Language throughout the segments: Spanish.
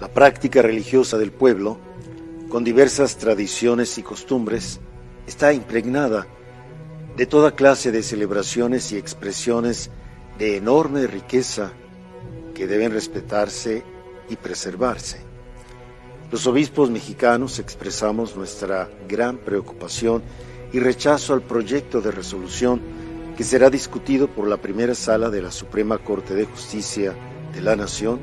La práctica religiosa del pueblo, con diversas tradiciones y costumbres, está impregnada de toda clase de celebraciones y expresiones de enorme riqueza que deben respetarse y preservarse. Los obispos mexicanos expresamos nuestra gran preocupación y rechazo al proyecto de resolución que será discutido por la primera sala de la Suprema Corte de Justicia de la Nación,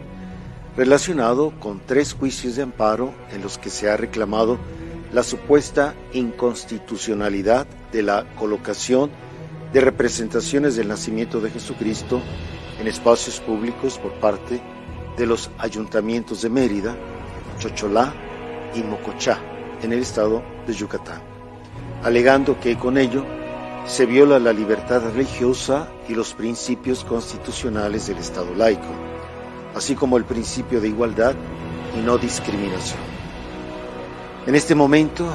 relacionado con tres juicios de amparo en los que se ha reclamado la supuesta inconstitucionalidad de la colocación de representaciones del nacimiento de Jesucristo en espacios públicos por parte de los ayuntamientos de Mérida, Chocholá y Mocochá, en el estado de Yucatán, alegando que con ello se viola la libertad religiosa y los principios constitucionales del Estado laico, así como el principio de igualdad y no discriminación. En este momento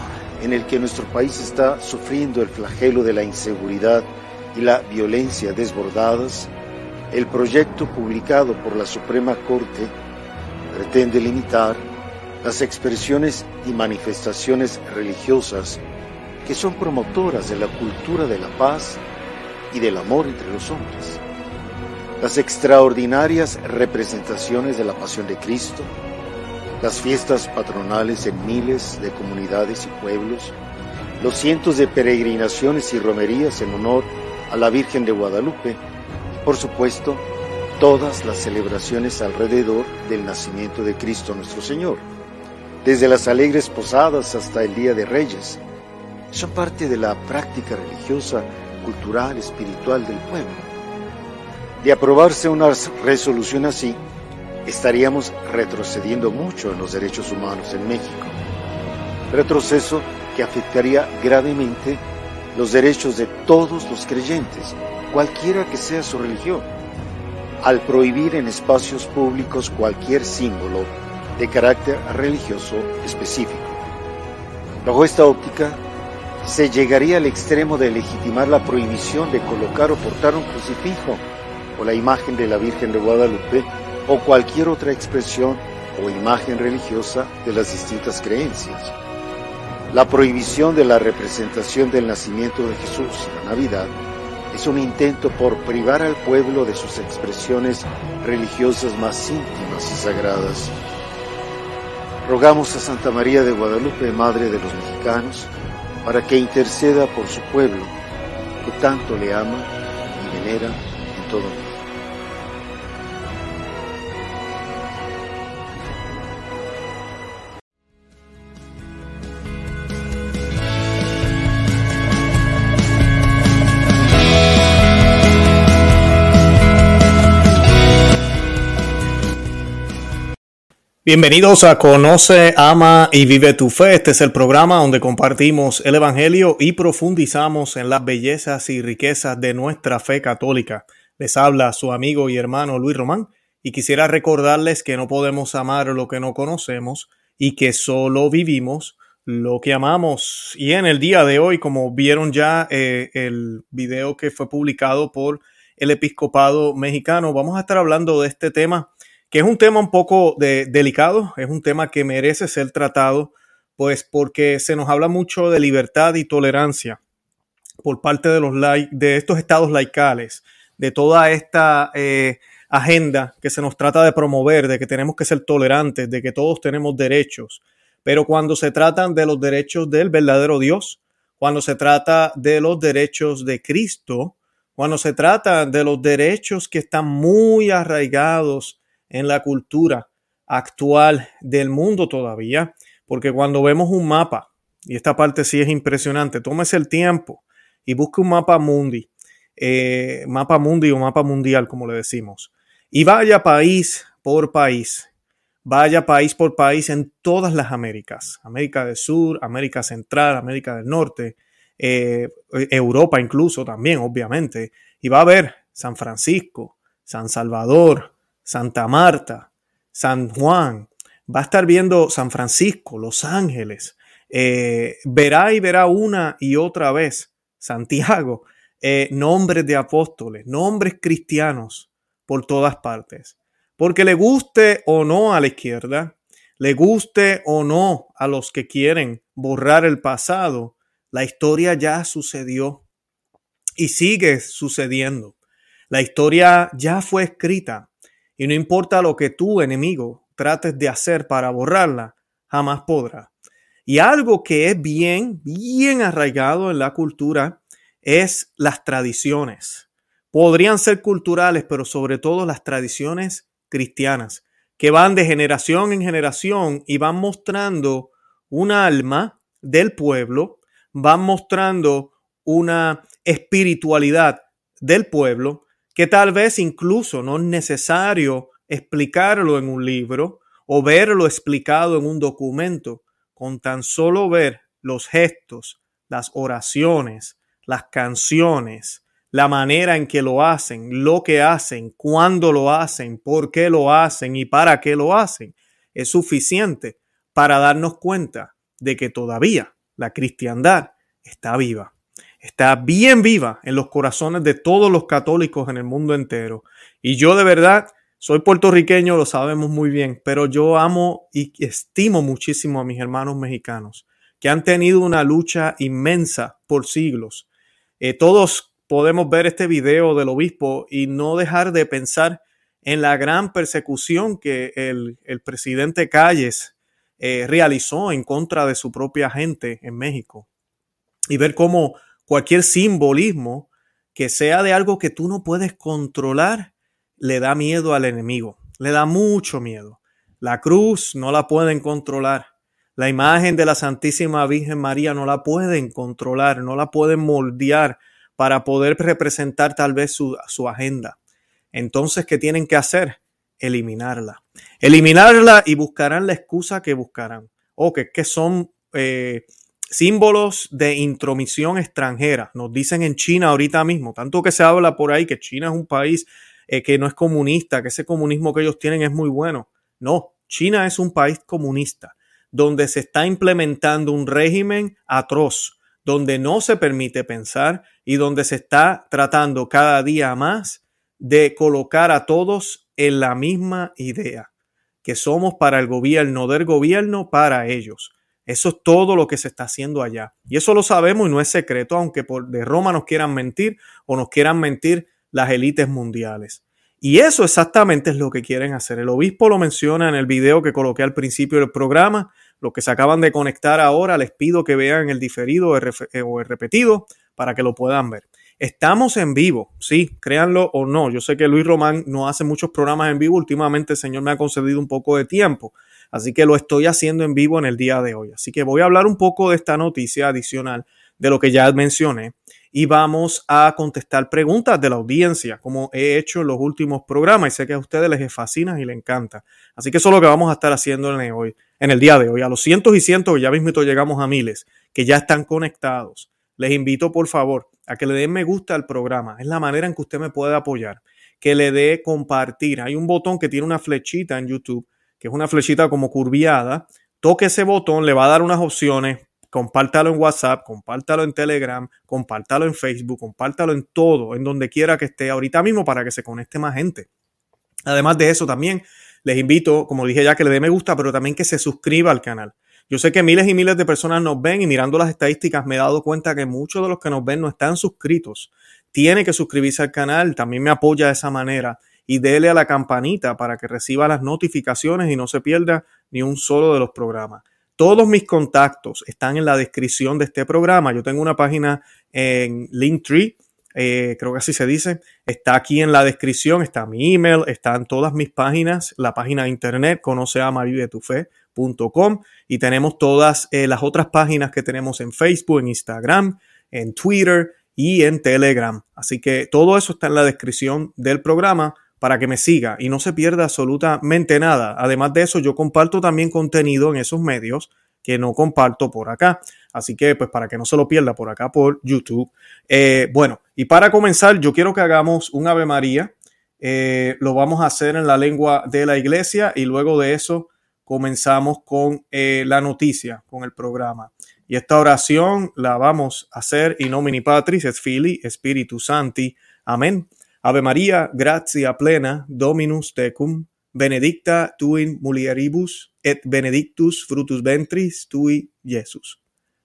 en el que nuestro país está sufriendo el flagelo de la inseguridad y la violencia desbordadas, el proyecto publicado por la Suprema Corte pretende limitar las expresiones y manifestaciones religiosas que son promotoras de la cultura de la paz y del amor entre los hombres. Las extraordinarias representaciones de la pasión de Cristo, las fiestas patronales en miles de comunidades y pueblos, los cientos de peregrinaciones y romerías en honor a la Virgen de Guadalupe y, por supuesto, todas las celebraciones alrededor del nacimiento de Cristo nuestro Señor desde las alegres posadas hasta el Día de Reyes, son parte de la práctica religiosa, cultural, espiritual del pueblo. De aprobarse una resolución así, estaríamos retrocediendo mucho en los derechos humanos en México. Retroceso que afectaría gravemente los derechos de todos los creyentes, cualquiera que sea su religión, al prohibir en espacios públicos cualquier símbolo de carácter religioso específico. Bajo esta óptica, se llegaría al extremo de legitimar la prohibición de colocar o portar un crucifijo o la imagen de la Virgen de Guadalupe o cualquier otra expresión o imagen religiosa de las distintas creencias. La prohibición de la representación del nacimiento de Jesús la Navidad es un intento por privar al pueblo de sus expresiones religiosas más íntimas y sagradas. Rogamos a Santa María de Guadalupe, Madre de los mexicanos, para que interceda por su pueblo, que tanto le ama y venera en todo mundo. Bienvenidos a Conoce, Ama y Vive tu Fe. Este es el programa donde compartimos el Evangelio y profundizamos en las bellezas y riquezas de nuestra fe católica. Les habla su amigo y hermano Luis Román y quisiera recordarles que no podemos amar lo que no conocemos y que solo vivimos lo que amamos. Y en el día de hoy, como vieron ya eh, el video que fue publicado por el episcopado mexicano, vamos a estar hablando de este tema que es un tema un poco delicado, es un tema que merece ser tratado, pues porque se nos habla mucho de libertad y tolerancia por parte de, los de estos estados laicales, de toda esta eh, agenda que se nos trata de promover, de que tenemos que ser tolerantes, de que todos tenemos derechos. Pero cuando se tratan de los derechos del verdadero Dios, cuando se trata de los derechos de Cristo, cuando se trata de los derechos que están muy arraigados en la cultura actual del mundo todavía, porque cuando vemos un mapa, y esta parte sí es impresionante, tómese el tiempo y busque un mapa mundi, eh, mapa mundi o mapa mundial, como le decimos, y vaya país por país, vaya país por país en todas las Américas, América del Sur, América Central, América del Norte, eh, Europa incluso también, obviamente, y va a ver San Francisco, San Salvador, Santa Marta, San Juan, va a estar viendo San Francisco, Los Ángeles, eh, verá y verá una y otra vez Santiago, eh, nombres de apóstoles, nombres cristianos por todas partes. Porque le guste o no a la izquierda, le guste o no a los que quieren borrar el pasado, la historia ya sucedió y sigue sucediendo. La historia ya fue escrita y no importa lo que tú, enemigo, trates de hacer para borrarla, jamás podrá. Y algo que es bien, bien arraigado en la cultura es las tradiciones. Podrían ser culturales, pero sobre todo las tradiciones cristianas, que van de generación en generación y van mostrando un alma del pueblo, van mostrando una espiritualidad del pueblo que tal vez incluso no es necesario explicarlo en un libro o verlo explicado en un documento, con tan solo ver los gestos, las oraciones, las canciones, la manera en que lo hacen, lo que hacen, cuándo lo hacen, por qué lo hacen y para qué lo hacen, es suficiente para darnos cuenta de que todavía la cristiandad está viva. Está bien viva en los corazones de todos los católicos en el mundo entero. Y yo de verdad soy puertorriqueño, lo sabemos muy bien, pero yo amo y estimo muchísimo a mis hermanos mexicanos que han tenido una lucha inmensa por siglos. Eh, todos podemos ver este video del obispo y no dejar de pensar en la gran persecución que el, presidente Calles eh, realizó en contra de su propia gente en México y ver cómo cualquier simbolismo que sea de algo que tú no puedes controlar, le da miedo al enemigo, le da mucho miedo. La cruz no la pueden controlar. La imagen de la Santísima Virgen María no la pueden controlar, no la pueden moldear para poder representar tal vez su, agenda. Entonces, ¿qué tienen que hacer? Eliminarla. Eliminarla y buscarán la excusa que buscarán. O que, que son eh, símbolos de intromisión extranjera. Nos dicen en China ahorita mismo, tanto que se habla por ahí que China es un país eh, que no es comunista, que ese comunismo que ellos tienen es muy bueno. No, China es un país comunista donde se está implementando un régimen atroz, donde no se permite pensar y donde se está tratando cada día más de colocar a todos en la misma idea, que somos para el gobierno del gobierno para ellos. Eso es todo lo que se está haciendo allá. Y eso lo sabemos y no es secreto, aunque por de Roma nos quieran mentir o nos quieran mentir las élites mundiales. Y eso exactamente es lo que quieren hacer. El obispo lo menciona en el video que coloqué al principio del programa. Los que se acaban de conectar ahora, les pido que vean el diferido o el repetido para que lo puedan ver. Estamos en vivo, sí, créanlo o no. Yo sé que Luis Román no hace muchos programas en vivo. Últimamente el Señor me ha concedido un poco de tiempo. Así que lo estoy haciendo en vivo en el día de hoy. Así que voy a hablar un poco de esta noticia adicional de lo que ya mencioné y vamos a contestar preguntas de la audiencia, como he hecho en los últimos programas y sé que a ustedes les fascina y les encanta. Así que eso es lo que vamos a estar haciendo en el, hoy, en el día de hoy. A los cientos y cientos, ya mismo llegamos a miles, que ya están conectados. Les invito, por favor, a que le den me gusta al programa. Es la manera en que usted me puede apoyar. Que le dé compartir. Hay un botón que tiene una flechita en YouTube que es una flechita como curviada, toque ese botón, le va a dar unas opciones, compártalo en WhatsApp, compártalo en Telegram, compártalo en Facebook, compártalo en todo, en donde quiera que esté ahorita mismo para que se conecte más gente. Además de eso, también les invito, como dije ya, que le dé me gusta, pero también que se suscriba al canal. Yo sé que miles y miles de personas nos ven y mirando las estadísticas me he dado cuenta que muchos de los que nos ven no están suscritos. Tiene que suscribirse al canal, también me apoya de esa manera y dele a la campanita para que reciba las notificaciones y no se pierda ni un solo de los programas. Todos mis contactos están en la descripción de este programa. Yo tengo una página en Linktree, eh, creo que así se dice. Está aquí en la descripción, está mi email, están todas mis páginas, la página de internet conoceamavivetufe.com y tenemos todas eh, las otras páginas que tenemos en Facebook, en Instagram, en Twitter y en Telegram. Así que todo eso está en la descripción del programa para que me siga y no se pierda absolutamente nada. Además de eso, yo comparto también contenido en esos medios que no comparto por acá. Así que, pues, para que no se lo pierda por acá por YouTube. Eh, bueno, y para comenzar, yo quiero que hagamos un Ave María. Eh, lo vamos a hacer en la lengua de la iglesia y luego de eso comenzamos con eh, la noticia, con el programa. Y esta oración la vamos a hacer in nomini Patris et Filii Spiritus Santi. Amén. Ave María, gratia plena, Dominus tecum, benedicta tuin mulieribus, et benedictus frutus ventris tui, Jesus.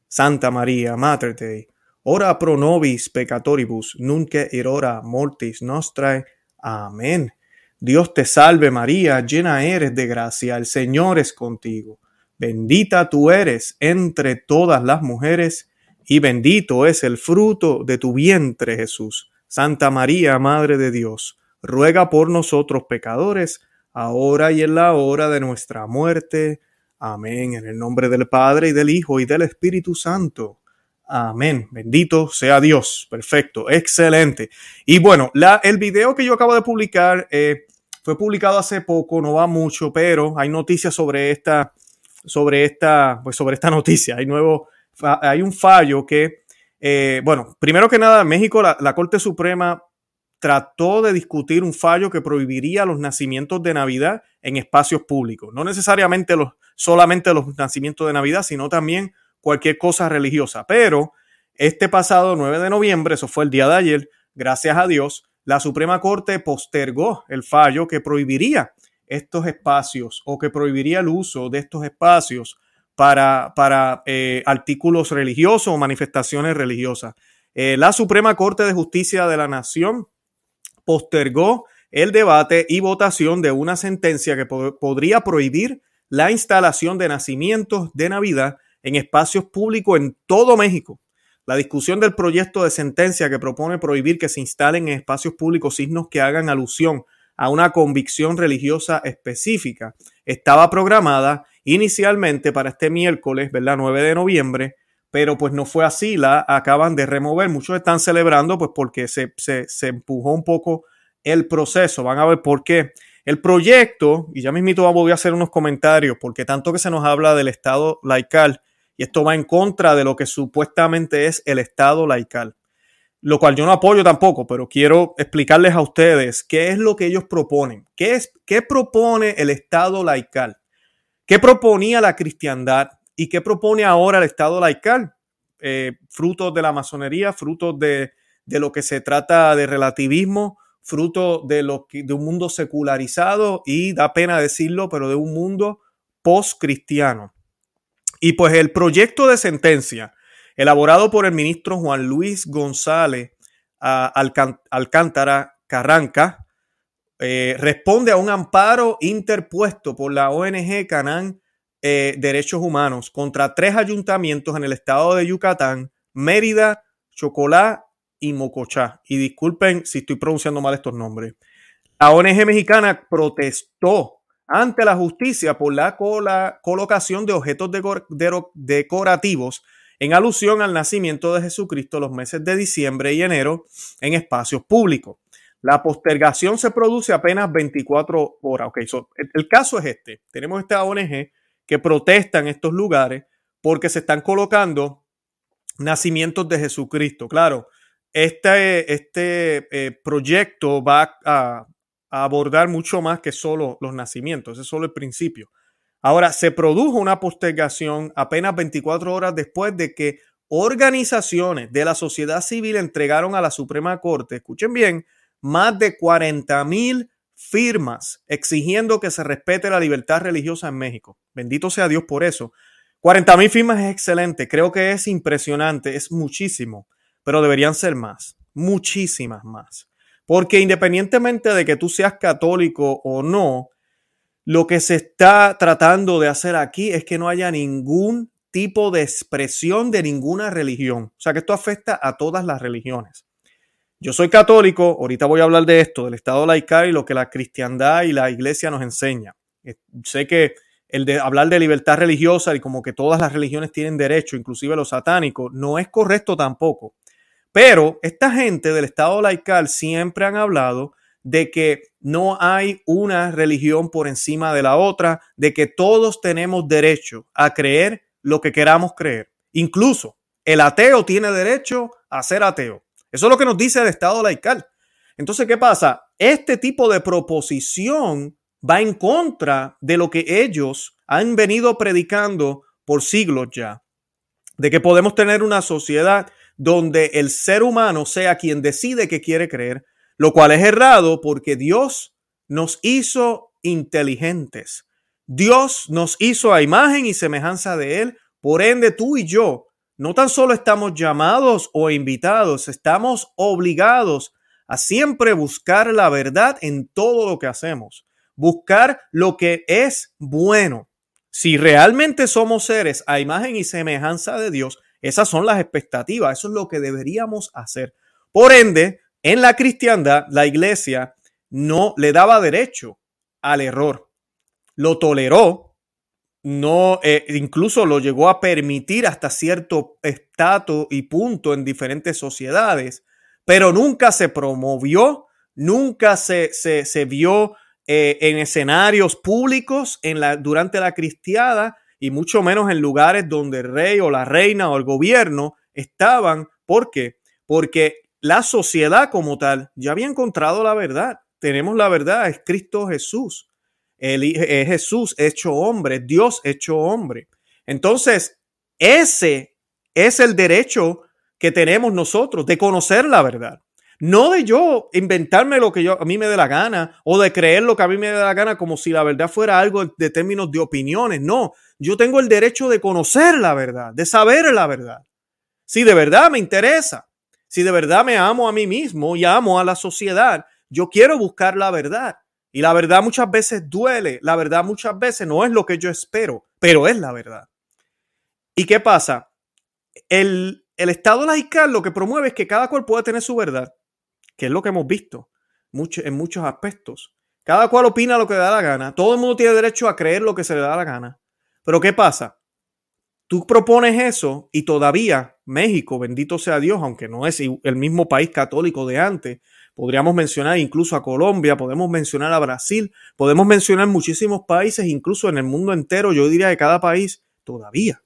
Santa Maria, Mater Dei, ora pro nobis peccatoribus, nunc et hora mortis nostrae. Amén. Dios te salve María, llena eres de gracia, el Señor es contigo. Bendita tú eres entre todas las mujeres, y bendito es el fruto de tu vientre Jesús. Santa María, Madre de Dios, ruega por nosotros pecadores, ahora y en la hora de nuestra muerte. Amén. En el nombre del Padre y del Hijo y del Espíritu Santo. Amén. Bendito sea Dios. Perfecto. Excelente. Y bueno, la, el video que yo acabo de publicar eh, fue publicado hace poco, no va mucho, pero hay noticias sobre esta, sobre esta, pues sobre esta noticia. Hay nuevo, hay un fallo que, eh, bueno, primero que nada, México, la, Corte Suprema trató de discutir un fallo que prohibiría los nacimientos de Navidad en espacios públicos. No necesariamente los, solamente los nacimientos de Navidad, sino también cualquier cosa religiosa. Pero este pasado 9 de noviembre, eso fue el día de ayer, gracias a Dios, la Suprema Corte postergó el fallo que prohibiría estos espacios o que prohibiría el uso de estos espacios para, para eh, artículos religiosos o manifestaciones religiosas. Eh, la Suprema Corte de Justicia de la Nación postergó el debate y votación de una sentencia que podría prohibir la instalación de nacimientos de Navidad en espacios públicos en todo México. La discusión del proyecto de sentencia que propone prohibir que se instalen en espacios públicos signos que hagan alusión a una convicción religiosa específica estaba programada inicialmente para este miércoles, ¿verdad? 9 de noviembre, pero pues no fue así, la acaban de remover. Muchos están celebrando pues porque se, se, empujó un poco el proceso. Van a ver por qué. El proyecto, y ya mismito voy a hacer unos comentarios, porque tanto que se nos habla del Estado laical, y esto va en contra de lo que supuestamente es el Estado laical, lo cual yo no apoyo tampoco, pero quiero explicarles a ustedes qué es lo que ellos proponen, qué, es, qué propone el Estado laical, qué proponía la cristiandad ¿Y qué propone ahora el Estado laical? Eh, frutos de la masonería, frutos de, lo que se trata de relativismo, fruto de, lo de un mundo secularizado y da pena decirlo, pero de un mundo post-cristiano. Y pues el proyecto de sentencia elaborado por el ministro Juan Luis González Alcántara Carranca eh, responde a un amparo interpuesto por la ONG Canán eh, derechos humanos contra tres ayuntamientos en el estado de Yucatán, Mérida, Chocolá y Mocochá. Y disculpen si estoy pronunciando mal estos nombres. La ONG mexicana protestó ante la justicia por la colocación de objetos decorativos en alusión al nacimiento de Jesucristo los meses de diciembre y enero en espacios públicos. La postergación se produce apenas 24 horas. Ok, el caso es este. Tenemos esta ONG que protestan estos lugares porque se están colocando nacimientos de Jesucristo. Claro, este, este eh, proyecto va a, abordar mucho más que solo los nacimientos, ese es solo el principio. Ahora, se produjo una postergación apenas 24 horas después de que organizaciones de la sociedad civil entregaron a la Suprema Corte, escuchen bien, más de 40 mil firmas exigiendo que se respete la libertad religiosa en México. Bendito sea Dios por eso. 40 mil firmas es excelente, creo que es impresionante, es muchísimo, pero deberían ser más, muchísimas más. Porque independientemente de que tú seas católico o no, lo que se está tratando de hacer aquí es que no haya ningún tipo de expresión de ninguna religión. O sea que esto afecta a todas las religiones. Yo soy católico, ahorita voy a hablar de esto, del Estado laical y lo que la cristiandad y la iglesia nos enseña. Eh, sé que el de hablar de libertad religiosa y como que todas las religiones tienen derecho, inclusive los satánicos, no es correcto tampoco. Pero esta gente del Estado laical siempre han hablado de que no hay una religión por encima de la otra, de que todos tenemos derecho a creer lo que queramos creer. Incluso el ateo tiene derecho a ser ateo. Eso es lo que nos dice el Estado laical. Entonces, ¿qué pasa? Este tipo de proposición va en contra de lo que ellos han venido predicando por siglos ya, de que podemos tener una sociedad donde el ser humano sea quien decide qué quiere creer, lo cual es errado porque Dios nos hizo inteligentes. Dios nos hizo a imagen y semejanza de Él, por ende tú y yo no tan solo estamos llamados o invitados, estamos obligados a siempre buscar la verdad en todo lo que hacemos, buscar lo que es bueno. Si realmente somos seres a imagen y semejanza de Dios, esas son las expectativas, eso es lo que deberíamos hacer. Por ende, en la cristiandad, la iglesia no le daba derecho al error. Lo toleró, no, eh, incluso lo llegó a permitir hasta cierto estatus y punto en diferentes sociedades, pero nunca se promovió, nunca se, se, vio eh, en escenarios públicos en la, durante la cristiada y mucho menos en lugares donde el rey o la reina o el gobierno estaban. ¿Por qué? Porque la sociedad como tal ya había encontrado la verdad. Tenemos la verdad, es Cristo Jesús. Es Jesús hecho hombre, Dios hecho hombre. Entonces, ese es el derecho que tenemos nosotros de conocer la verdad. No de yo inventarme lo que yo, a mí me dé la gana o de creer lo que a mí me dé la gana como si la verdad fuera algo de términos de opiniones. No, yo tengo el derecho de conocer la verdad, de saber la verdad. Si de verdad me interesa, si de verdad me amo a mí mismo y amo a la sociedad, yo quiero buscar la verdad. Y la verdad muchas veces duele, la verdad muchas veces no es lo que yo espero, pero es la verdad. ¿Y qué pasa? El, el Estado laical lo que promueve es que cada cual pueda tener su verdad, que es lo que hemos visto en muchos aspectos. Cada cual opina lo que da la gana. Todo el mundo tiene derecho a creer lo que se le da la gana. Pero ¿qué pasa? Tú propones eso y todavía México, bendito sea Dios, aunque no es el mismo país católico de antes, podríamos mencionar incluso a Colombia, podemos mencionar a Brasil, podemos mencionar muchísimos países, incluso en el mundo entero, yo diría que cada país todavía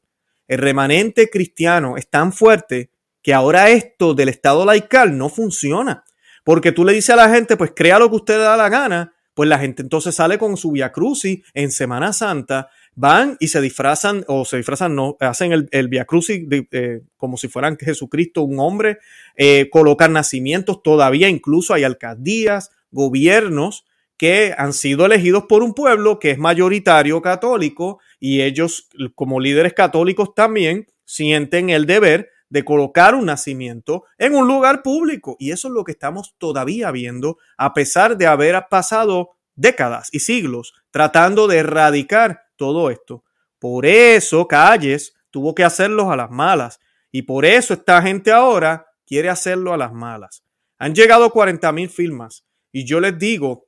el remanente cristiano es tan fuerte que ahora esto del Estado laical no funciona. Porque tú le dices a la gente, pues crea lo que usted da la gana, pues la gente entonces sale con su Via Crucis en Semana Santa, van y se disfrazan, o se disfrazan, no, hacen el, el Via Crucis eh, como si fueran Jesucristo un hombre, eh, colocan nacimientos, todavía incluso hay alcaldías, gobiernos que han sido elegidos por un pueblo que es mayoritario católico y ellos como líderes católicos también sienten el deber de colocar un nacimiento en un lugar público. Y eso es lo que estamos todavía viendo, a pesar de haber pasado décadas y siglos tratando de erradicar todo esto. Por eso Calles tuvo que hacerlos a las malas. Y por eso esta gente ahora quiere hacerlo a las malas. Han llegado 40 mil firmas. Y yo les digo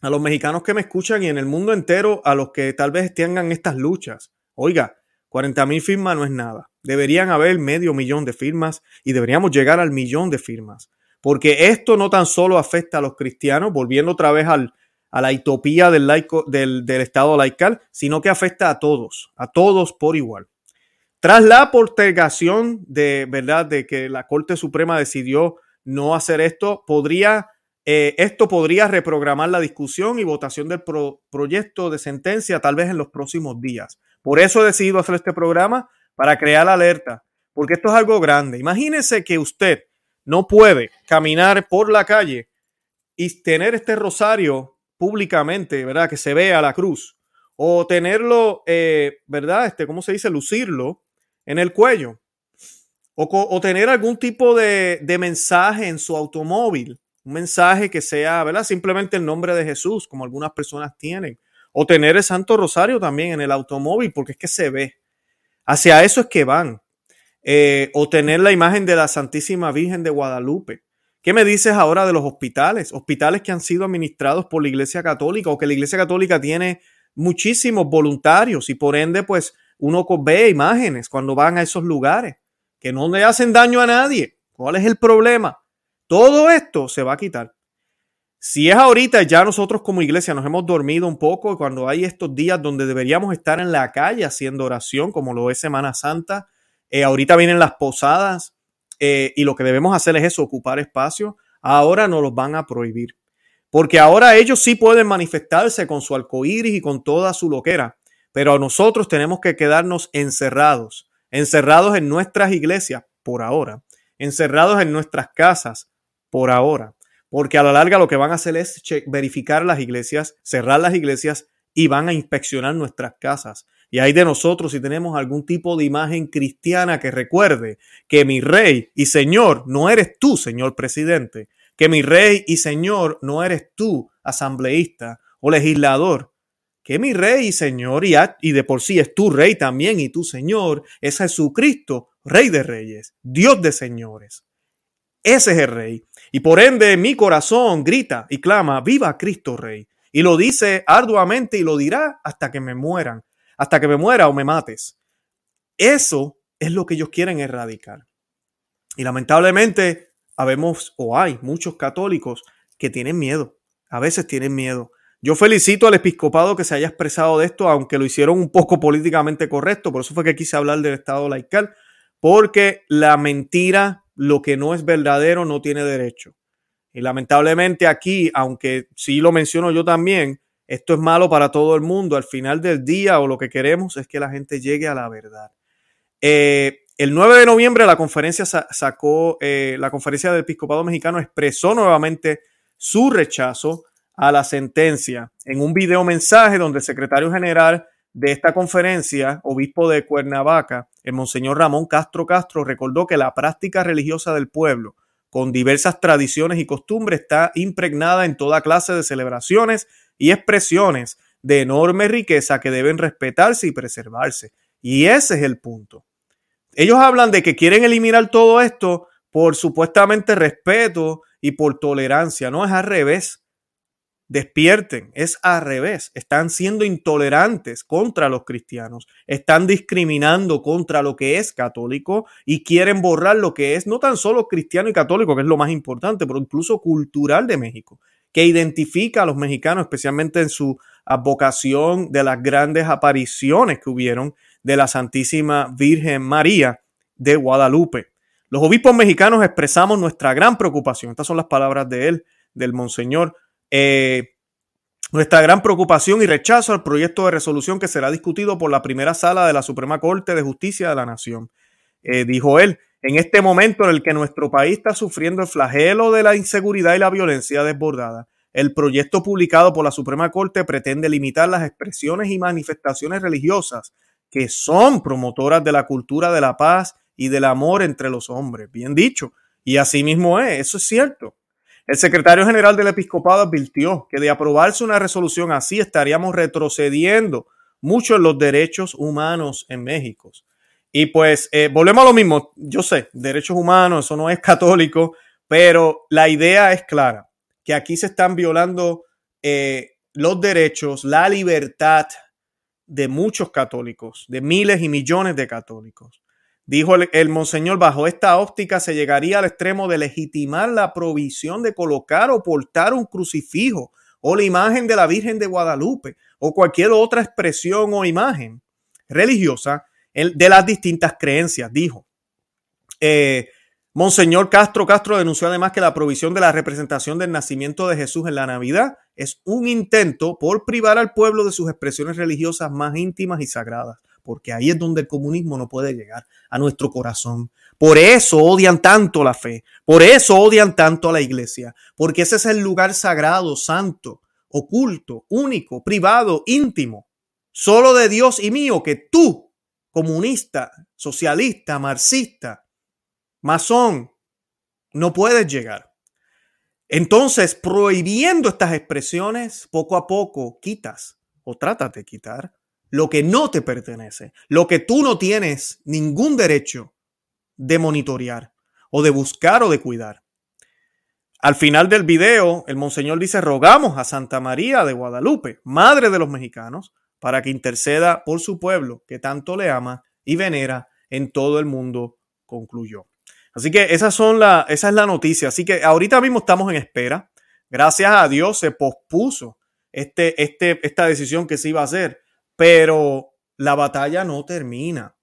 a los mexicanos que me escuchan y en el mundo entero, a los que tal vez tengan estas luchas. Oiga, 40 mil firmas no es nada. Deberían haber medio millón de firmas y deberíamos llegar al millón de firmas. Porque esto no tan solo afecta a los cristianos, volviendo otra vez al, a la utopía del, laico, del, del Estado laical, sino que afecta a todos, a todos por igual. Tras la postergación de verdad de que la Corte Suprema decidió no hacer esto, podría eh, esto podría reprogramar la discusión y votación del proyecto de sentencia tal vez en los próximos días. Por eso he decidido hacer este programa para crear alerta, porque esto es algo grande. Imagínese que usted no puede caminar por la calle y tener este rosario públicamente, ¿verdad? Que se vea la cruz. O tenerlo, eh, ¿verdad? Este, ¿cómo se dice? Lucirlo en el cuello. O, tener algún tipo de, de mensaje en su automóvil un mensaje que sea, ¿verdad? Simplemente el nombre de Jesús, como algunas personas tienen. O tener el Santo Rosario también en el automóvil, porque es que se ve. Hacia eso es que van. Eh, o tener la imagen de la Santísima Virgen de Guadalupe. ¿Qué me dices ahora de los hospitales? Hospitales que han sido administrados por la Iglesia Católica o que la Iglesia Católica tiene muchísimos voluntarios y por ende, pues uno ve imágenes cuando van a esos lugares que no le hacen daño a nadie. ¿Cuál es el problema? Todo esto se va a quitar. Si es ahorita, ya nosotros como iglesia nos hemos dormido un poco cuando hay estos días donde deberíamos estar en la calle haciendo oración, como lo es Semana Santa. Eh, ahorita vienen las posadas eh, y lo que debemos hacer es eso, ocupar espacio. Ahora nos los van a prohibir. Porque ahora ellos sí pueden manifestarse con su arcoíris y con toda su loquera. Pero nosotros tenemos que quedarnos encerrados, encerrados en nuestras iglesias por ahora, encerrados en nuestras casas, por ahora. porque a la larga lo que van a hacer es verificar las iglesias, cerrar las iglesias y van a inspeccionar nuestras casas. Y hay de nosotros si tenemos algún tipo de imagen cristiana que recuerde que mi rey y señor no eres tú, señor presidente, que mi rey y señor no eres tú, asambleísta o legislador, que mi rey y señor y, de por sí es tu rey también y tu señor es Jesucristo, rey de reyes, Dios de señores. Ese es el rey. Y por ende mi corazón grita y clama, viva Cristo rey. Y lo dice arduamente y lo dirá hasta que me mueran, hasta que me muera o me mates. Eso es lo que ellos quieren erradicar. Y lamentablemente habemos o hay muchos católicos que tienen miedo. A veces tienen miedo. Yo felicito al episcopado que se haya expresado de esto, aunque lo hicieron un poco políticamente correcto. Por eso fue que quise hablar del Estado laical, porque la mentira, lo que no es verdadero, no tiene derecho. Y lamentablemente aquí, aunque sí lo menciono yo también, esto es malo para todo el mundo. Al final del día o lo que queremos es que la gente llegue a la verdad. Eh, el 9 de noviembre la conferencia sacó, eh, la conferencia del episcopado mexicano expresó nuevamente su rechazo a la sentencia en un video mensaje donde el secretario general de esta conferencia, obispo de Cuernavaca, el monseñor Ramón Castro Castro, recordó que la práctica religiosa del pueblo, con diversas tradiciones y costumbres, está impregnada en toda clase de celebraciones y expresiones de enorme riqueza que deben respetarse y preservarse. Y ese es el punto. Ellos hablan de que quieren eliminar todo esto por supuestamente respeto y por tolerancia. No es al revés despierten, es al revés, están siendo intolerantes contra los cristianos, están discriminando contra lo que es católico y quieren borrar lo que es no tan solo cristiano y católico, que es lo más importante, pero incluso cultural de México, que identifica a los mexicanos, especialmente en su vocación de las grandes apariciones que hubieron de la Santísima Virgen María de Guadalupe. Los obispos mexicanos expresamos nuestra gran preocupación, estas son las palabras de él, del monseñor, eh, nuestra gran preocupación y rechazo al proyecto de resolución que será discutido por la primera sala de la Suprema Corte de Justicia de la Nación. Eh, dijo él, en este momento en el que nuestro país está sufriendo el flagelo de la inseguridad y la violencia desbordada, el proyecto publicado por la Suprema Corte pretende limitar las expresiones y manifestaciones religiosas que son promotoras de la cultura de la paz y del amor entre los hombres. Bien dicho. Y así mismo es, eso es cierto. El secretario general del episcopado advirtió que de aprobarse una resolución así estaríamos retrocediendo mucho en los derechos humanos en México. Y pues eh, volvemos a lo mismo, yo sé, derechos humanos, eso no es católico, pero la idea es clara, que aquí se están violando eh, los derechos, la libertad de muchos católicos, de miles y millones de católicos. Dijo el, monseñor, bajo esta óptica se llegaría al extremo de legitimar la provisión de colocar o portar un crucifijo o la imagen de la Virgen de Guadalupe o cualquier otra expresión o imagen religiosa de las distintas creencias, dijo. Eh, monseñor Castro Castro denunció además que la provisión de la representación del nacimiento de Jesús en la Navidad es un intento por privar al pueblo de sus expresiones religiosas más íntimas y sagradas porque ahí es donde el comunismo no puede llegar, a nuestro corazón. Por eso odian tanto la fe, por eso odian tanto a la iglesia, porque ese es el lugar sagrado, santo, oculto, único, privado, íntimo, solo de Dios y mío, que tú, comunista, socialista, marxista, masón, no puedes llegar. Entonces, prohibiendo estas expresiones, poco a poco quitas o trátate de quitar lo que no te pertenece, lo que tú no tienes ningún derecho de monitorear o de buscar o de cuidar. Al final del video, el monseñor dice, rogamos a Santa María de Guadalupe, Madre de los Mexicanos, para que interceda por su pueblo que tanto le ama y venera en todo el mundo, concluyó. Así que esas son la, esa es la noticia. Así que ahorita mismo estamos en espera. Gracias a Dios se pospuso este, este, esta decisión que se iba a hacer pero la batalla no termina.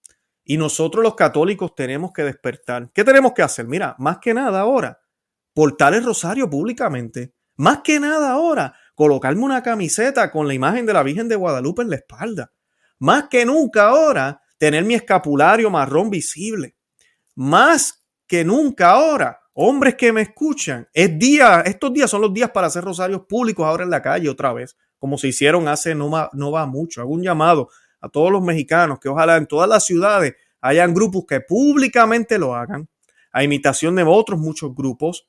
Y nosotros los católicos tenemos que despertar. ¿Qué tenemos que hacer? Mira, más que nada ahora, portar el rosario públicamente. Más que nada ahora, colocarme una camiseta con la imagen de la Virgen de Guadalupe en la espalda. Más que nunca ahora, tener mi escapulario marrón visible. Más que nunca ahora, hombres que me escuchan, es día, estos días son los días para hacer rosarios públicos ahora en la calle otra vez, como se hicieron hace no, no va mucho. Hago un llamado a todos los mexicanos que ojalá en todas las ciudades hayan grupos que públicamente lo hagan, a imitación de otros muchos grupos,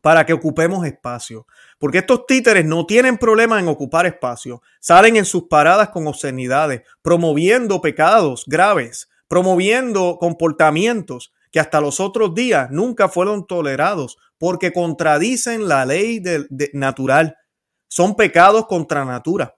para que ocupemos espacio. Porque estos títeres no tienen problema en ocupar espacio. Salen en sus paradas con obscenidades, promoviendo pecados graves, promoviendo comportamientos que hasta los otros días nunca fueron tolerados porque contradicen la ley de, natural. Son pecados contra natura.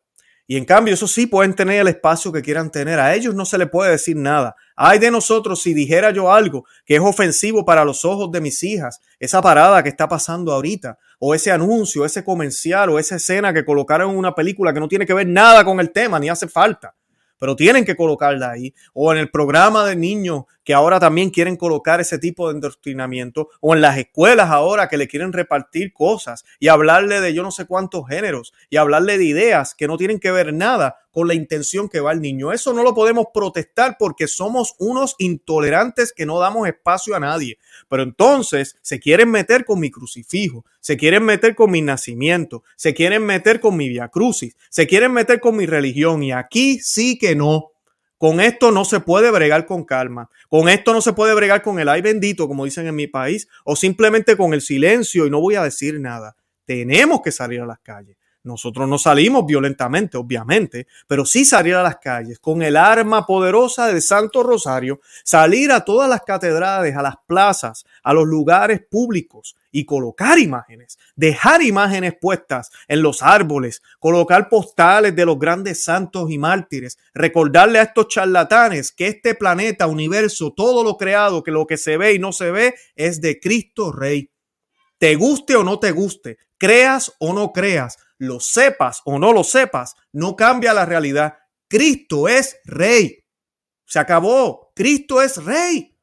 Y en cambio, eso sí pueden tener el espacio que quieran tener. A ellos no se les puede decir nada. Ay de nosotros si dijera yo algo que es ofensivo para los ojos de mis hijas, esa parada que está pasando ahorita, o ese anuncio, ese comercial, o esa escena que colocaron en una película que no tiene que ver nada con el tema, ni hace falta pero tienen que colocarla ahí. O en el programa de niños que ahora también quieren colocar ese tipo de endoctrinamiento. O en las escuelas ahora que le quieren repartir cosas y hablarle de yo no sé cuántos géneros y hablarle de ideas que no tienen que ver nada con la intención que va el niño. Eso no lo podemos protestar porque somos unos intolerantes que no damos espacio a nadie. Pero entonces se quieren meter con mi crucifijo, se quieren meter con mi nacimiento, se quieren meter con mi via crucis, se quieren meter con mi religión y aquí sí que no. Con esto no se puede bregar con calma. Con esto no se puede bregar con el ay bendito, como dicen en mi país, o simplemente con el silencio y no voy a decir nada. Tenemos que salir a las calles. Nosotros no salimos violentamente, obviamente, pero sí salir a las calles con el arma poderosa del Santo Rosario, salir a todas las catedrales, a las plazas, a los lugares públicos y colocar imágenes, dejar imágenes puestas en los árboles, colocar postales de los grandes santos y mártires, recordarle a estos charlatanes que este planeta, universo, todo lo creado, que lo que se ve y no se ve es de Cristo Rey. Te guste o no te guste, creas o no creas, lo sepas o no lo sepas, no cambia la realidad. Cristo es rey. Se acabó. Cristo es rey.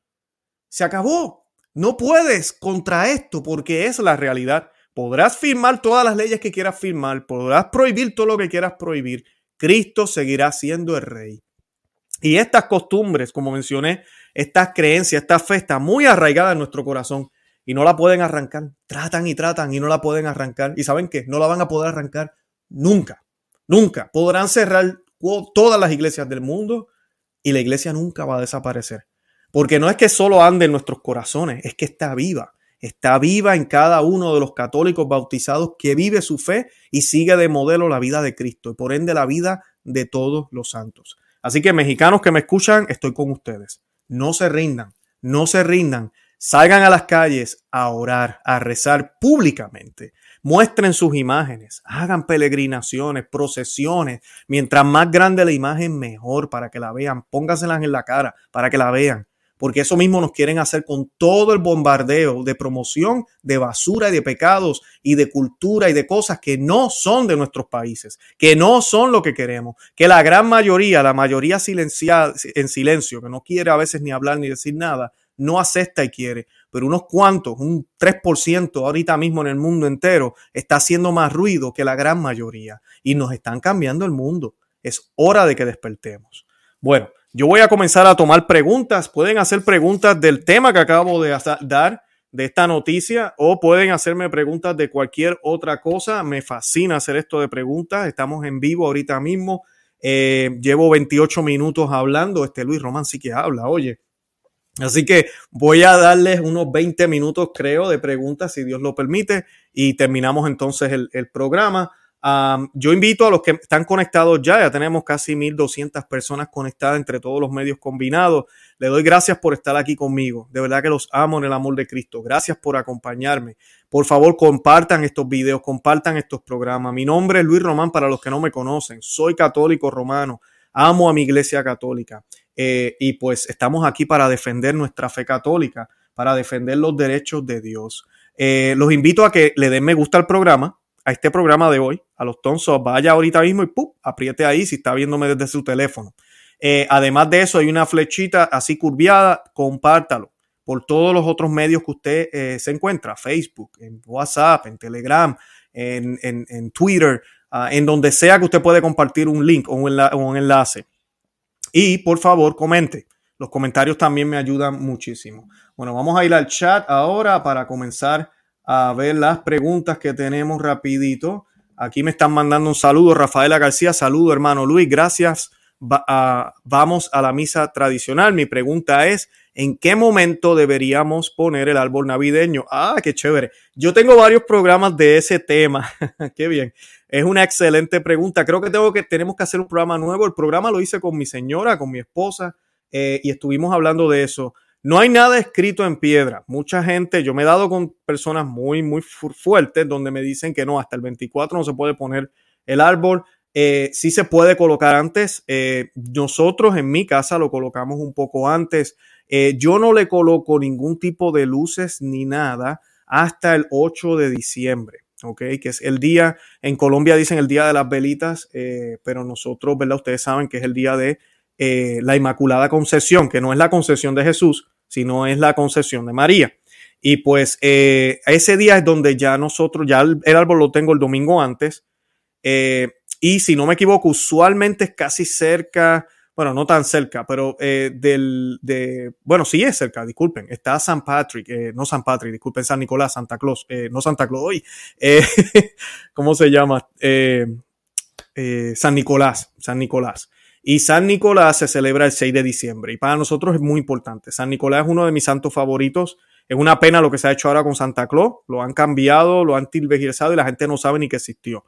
Se acabó. No puedes contra esto porque es la realidad. Podrás firmar todas las leyes que quieras firmar, podrás prohibir todo lo que quieras prohibir. Cristo seguirá siendo el rey. Y estas costumbres, como mencioné, estas creencias, esta fe muy arraigada en nuestro corazón y no la pueden arrancar. Tratan y tratan y no la pueden arrancar. ¿Y saben qué? No la van a poder arrancar nunca. Nunca. Podrán cerrar todas las iglesias del mundo y la iglesia nunca va a desaparecer. Porque no es que solo ande en nuestros corazones, es que está viva. Está viva en cada uno de los católicos bautizados que vive su fe y sigue de modelo la vida de Cristo y por ende la vida de todos los santos. Así que mexicanos que me escuchan, estoy con ustedes. No se rindan, no se rindan. Salgan a las calles a orar, a rezar públicamente. Muestren sus imágenes, hagan peregrinaciones, procesiones. Mientras más grande la imagen, mejor para que la vean. Póngaselas en la cara para que la vean. Porque eso mismo nos quieren hacer con todo el bombardeo de promoción de basura y de pecados y de cultura y de cosas que no son de nuestros países, que no son lo que queremos, que la gran mayoría, la mayoría en silencio, que no quiere a veces ni hablar ni decir nada, no acepta y quiere, pero unos cuantos, un 3% ahorita mismo en el mundo entero, está haciendo más ruido que la gran mayoría y nos están cambiando el mundo. Es hora de que despertemos. Bueno, yo voy a comenzar a tomar preguntas. Pueden hacer preguntas del tema que acabo de dar, de esta noticia, o pueden hacerme preguntas de cualquier otra cosa. Me fascina hacer esto de preguntas. Estamos en vivo ahorita mismo. Eh, llevo 28 minutos hablando. Este Luis Román sí que habla, oye. Así que voy a darles unos 20 minutos, creo, de preguntas, si Dios lo permite, y terminamos entonces el, programa. yo invito a los que están conectados ya, ya tenemos casi 1.200 personas conectadas entre todos los medios combinados. Le doy gracias por estar aquí conmigo. De verdad que los amo en el amor de Cristo. Gracias por acompañarme. Por favor, compartan estos videos, compartan estos programas. Mi nombre es Luis Román para los que no me conocen. Soy católico romano. Amo a mi iglesia católica. Eh, y pues estamos aquí para defender nuestra fe católica, para defender los derechos de Dios. Eh, los invito a que le den me gusta al programa, a este programa de hoy, a los tonsos, vaya ahorita mismo y ¡pum! apriete ahí si está viéndome desde su teléfono. Eh, además de eso, hay una flechita así curviada, compártalo por todos los otros medios que usted se encuentra, Facebook, en WhatsApp, en Telegram, en, en, Twitter, ah, en donde sea que usted puede compartir un link o un enlace. Y por favor, comente. Los comentarios también me ayudan muchísimo. Bueno, vamos a ir al chat ahora para comenzar a ver las preguntas que tenemos rapidito. Aquí me están mandando un saludo, Rafaela García, saludo hermano Luis, gracias. vamos a la misa tradicional. Mi pregunta es, ¿en qué momento deberíamos poner el árbol navideño? Ah, qué chévere. Yo tengo varios programas de ese tema. qué bien. Es una excelente pregunta. Creo que, tengo que tenemos que hacer un programa nuevo. El programa lo hice con mi señora, con mi esposa, eh, y estuvimos hablando de eso. No hay nada escrito en piedra. Mucha gente, yo me he dado con personas muy, muy fuertes donde me dicen que no, hasta el 24 no se puede poner el árbol. Eh, sí se puede colocar antes. Eh, nosotros en mi casa lo colocamos un poco antes. Eh, yo no le coloco ningún tipo de luces ni nada hasta el 8 de diciembre. ¿Ok? Que es el día, en Colombia dicen el día de las velitas, pero nosotros, ¿verdad? Ustedes saben que es el día de la Inmaculada Concesión, que no es la concesión de Jesús, sino es la concesión de María. Y pues eh, ese día es donde ya nosotros, ya el, árbol lo tengo el domingo antes. Eh, y si no me equivoco, usualmente es casi cerca, bueno, no tan cerca, pero eh, del, de, bueno, sí es cerca, disculpen, está San Patrick, no San Patrick, disculpen, San Nicolás, Santa Claus, no Santa Claus, hoy, ¿cómo se llama? San Nicolás, San Nicolás. Y San Nicolás se celebra el 6 de diciembre y para nosotros es muy importante. San Nicolás es uno de mis santos favoritos. Es una pena lo que se ha hecho ahora con Santa Claus. Lo han cambiado, lo han tilvegirizado y la gente no sabe ni que existió.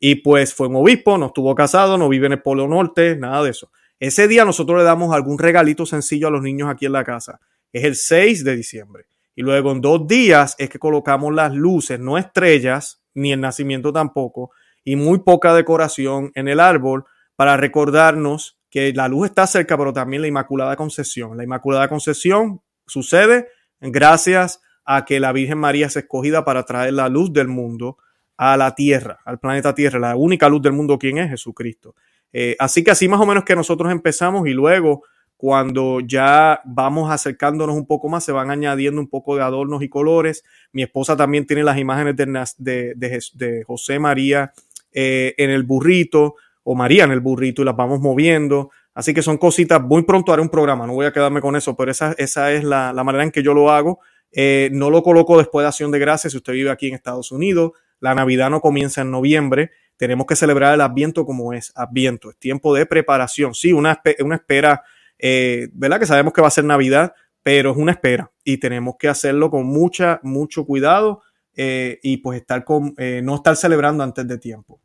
Y pues fue un obispo, no estuvo casado, no vive en el Polo Norte, nada de eso. Ese día nosotros le damos algún regalito sencillo a los niños aquí en la casa. Es el 6 de diciembre. Y luego en dos días es que colocamos las luces, no estrellas, ni el nacimiento tampoco, y muy poca decoración en el árbol para recordarnos que la luz está cerca, pero también la Inmaculada Concepción. La Inmaculada Concepción sucede gracias a que la Virgen María es escogida para traer la luz del mundo a la Tierra, al planeta Tierra. La única luz del mundo, ¿quién es? Jesucristo. Eh, así que así más o menos que nosotros empezamos y luego cuando ya vamos acercándonos un poco más, se van añadiendo un poco de adornos y colores. Mi esposa también tiene las imágenes de, José María eh, en el burrito o María en el burrito y las vamos moviendo. Así que son cositas, muy pronto haré un programa, no voy a quedarme con eso, pero esa, esa es la, manera en que yo lo hago. Eh, no lo coloco después de Acción de Gracias si usted vive aquí en Estados Unidos. La Navidad no comienza en noviembre. Tenemos que celebrar el Adviento como es Adviento. Es tiempo de preparación. Sí, una, una espera, eh, ¿verdad? Que sabemos que va a ser Navidad, pero es una espera y tenemos que hacerlo con mucha, mucho cuidado eh, y pues estar con, no estar celebrando antes de tiempo.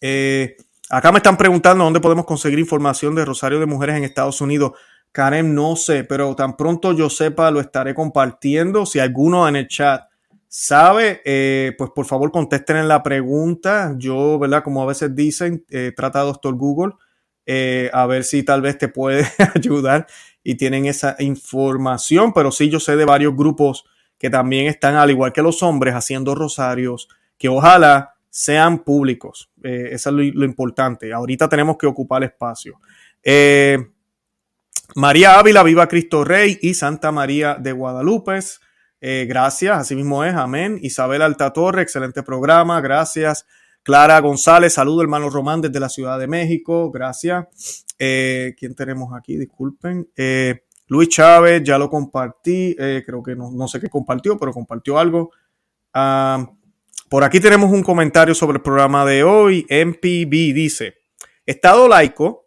Eh, acá me están preguntando dónde podemos conseguir información de Rosario de Mujeres en Estados Unidos. Karen, no sé, pero tan pronto yo sepa lo estaré compartiendo. Si alguno en el chat sabe, eh, pues por favor contesten en la pregunta. Yo, ¿verdad? Como a veces dicen, eh, trata a Doctor Google a ver si tal vez te puede ayudar y tienen esa información. Pero sí, yo sé de varios grupos que también están, al igual que los hombres, haciendo rosarios, que ojalá sean públicos. Eh, eso es lo, importante. Ahorita tenemos que ocupar espacio. Eh, María Ávila, viva Cristo Rey y Santa María de Guadalupe. Eh, gracias, así mismo es, amén. Isabel Altatorre, excelente programa, gracias. Clara González, saludo hermano Román desde la Ciudad de México, gracias. ¿Quién tenemos aquí? Disculpen. Luis Chávez, ya lo compartí, creo que no, no, sé qué compartió, pero compartió algo. Ah, por aquí tenemos un comentario sobre el programa de hoy. MPB dice, Estado laico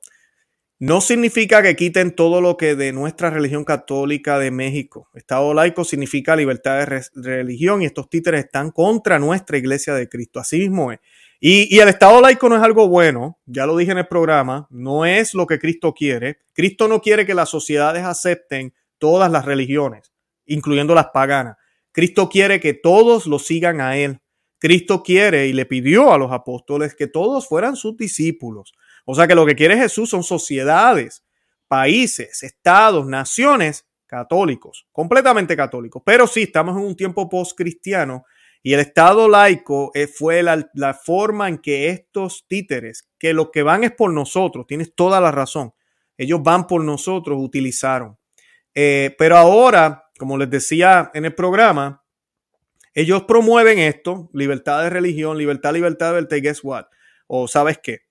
no significa que quiten todo lo que de nuestra religión católica de México. Estado laico significa libertad de religión y estos títeres están contra nuestra iglesia de Cristo. Así mismo es. Y, y, el Estado laico no es algo bueno, ya lo dije en el programa, no es lo que Cristo quiere. Cristo no quiere que las sociedades acepten todas las religiones, incluyendo las paganas. Cristo quiere que todos lo sigan a Él. Cristo quiere y le pidió a los apóstoles que todos fueran sus discípulos. O sea que lo que quiere Jesús son sociedades, países, estados, naciones católicos, completamente católicos. Pero sí, estamos en un tiempo post-cristiano y el Estado laico eh, fue la, forma en que estos títeres, que lo que van es por nosotros, tienes toda la razón, ellos van por nosotros, utilizaron. Eh, pero ahora, como les decía en el programa, ellos promueven esto, libertad de religión, libertad, libertad libertad, guess what? O sabes qué,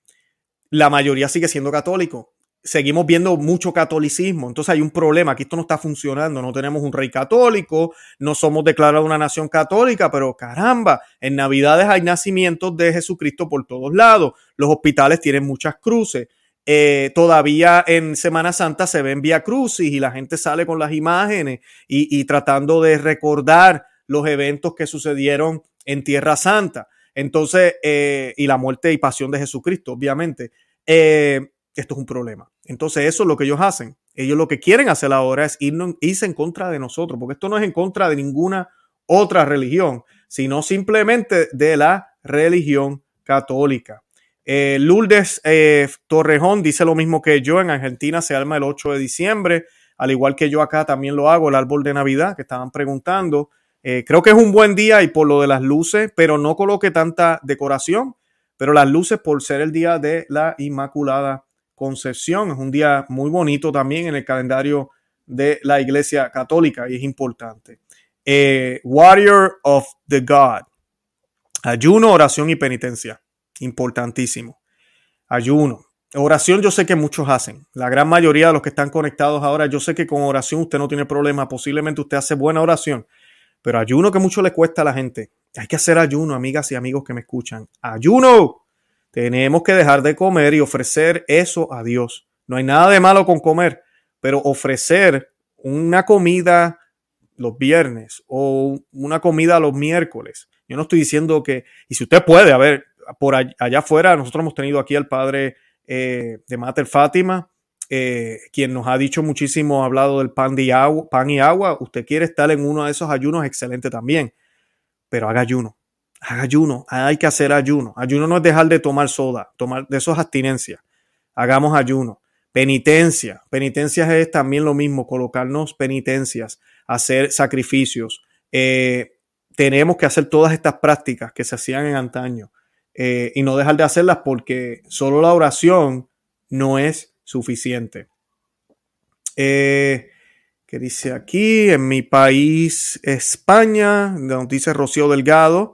la mayoría sigue siendo católico. seguimos viendo mucho catolicismo. Entonces hay un problema, aquí esto no está funcionando, no tenemos un rey católico, no somos declarados una nación católica, pero caramba, en Navidades hay nacimientos de Jesucristo por todos lados, los hospitales tienen muchas cruces. Eh, todavía en Semana Santa se ven vía crucis y la gente sale con las imágenes y, tratando de recordar los eventos que sucedieron en Tierra Santa. Entonces, eh, y la muerte y pasión de Jesucristo, obviamente. Eh, esto es un problema. Entonces, eso es lo que ellos hacen. Ellos lo que quieren hacer ahora es irse en contra de nosotros, porque esto no es en contra de ninguna otra religión, sino simplemente de la religión católica. Eh, Lourdes eh, Torrejón dice lo mismo que yo. En Argentina se arma el 8 de diciembre, al igual que yo acá también lo hago, el árbol de Navidad que estaban preguntando. Eh, creo que es un buen día y por lo de las luces, pero no coloque tanta decoración. Pero las luces por ser el día de la Inmaculada Concepción. Es un día muy bonito también en el calendario de la Iglesia Católica y es importante. Eh, Warrior of the God. Ayuno, oración y penitencia. Importantísimo. Ayuno. Oración yo sé que muchos hacen. La gran mayoría de los que están conectados ahora, yo sé que con oración usted no tiene problema. Posiblemente usted hace buena oración. Pero ayuno que mucho le cuesta a la gente. Hay que hacer ayuno, amigas y amigos que me escuchan. Ayuno. Tenemos que dejar de comer y ofrecer eso a Dios. No hay nada de malo con comer, pero ofrecer una comida los viernes o una comida los miércoles. Yo no estoy diciendo que, y si usted puede, a ver, por allá afuera, nosotros hemos tenido aquí al padre eh, de Mater Fátima, eh, quien nos ha dicho muchísimo, ha hablado del pan, agua, pan y agua. Usted quiere estar en uno de esos ayunos, excelente también, pero haga ayuno haga ayuno, hay que hacer ayuno. Ayuno no es dejar de tomar soda, tomar de esos abstinencias. Hagamos ayuno. Penitencia. Penitencias es también lo mismo, colocarnos penitencias, hacer sacrificios. Eh, tenemos que hacer todas estas prácticas que se hacían en antaño eh, y no dejar de hacerlas porque solo la oración no es suficiente. Eh, ¿Qué dice aquí? En mi país, España, donde dice Rocío Delgado,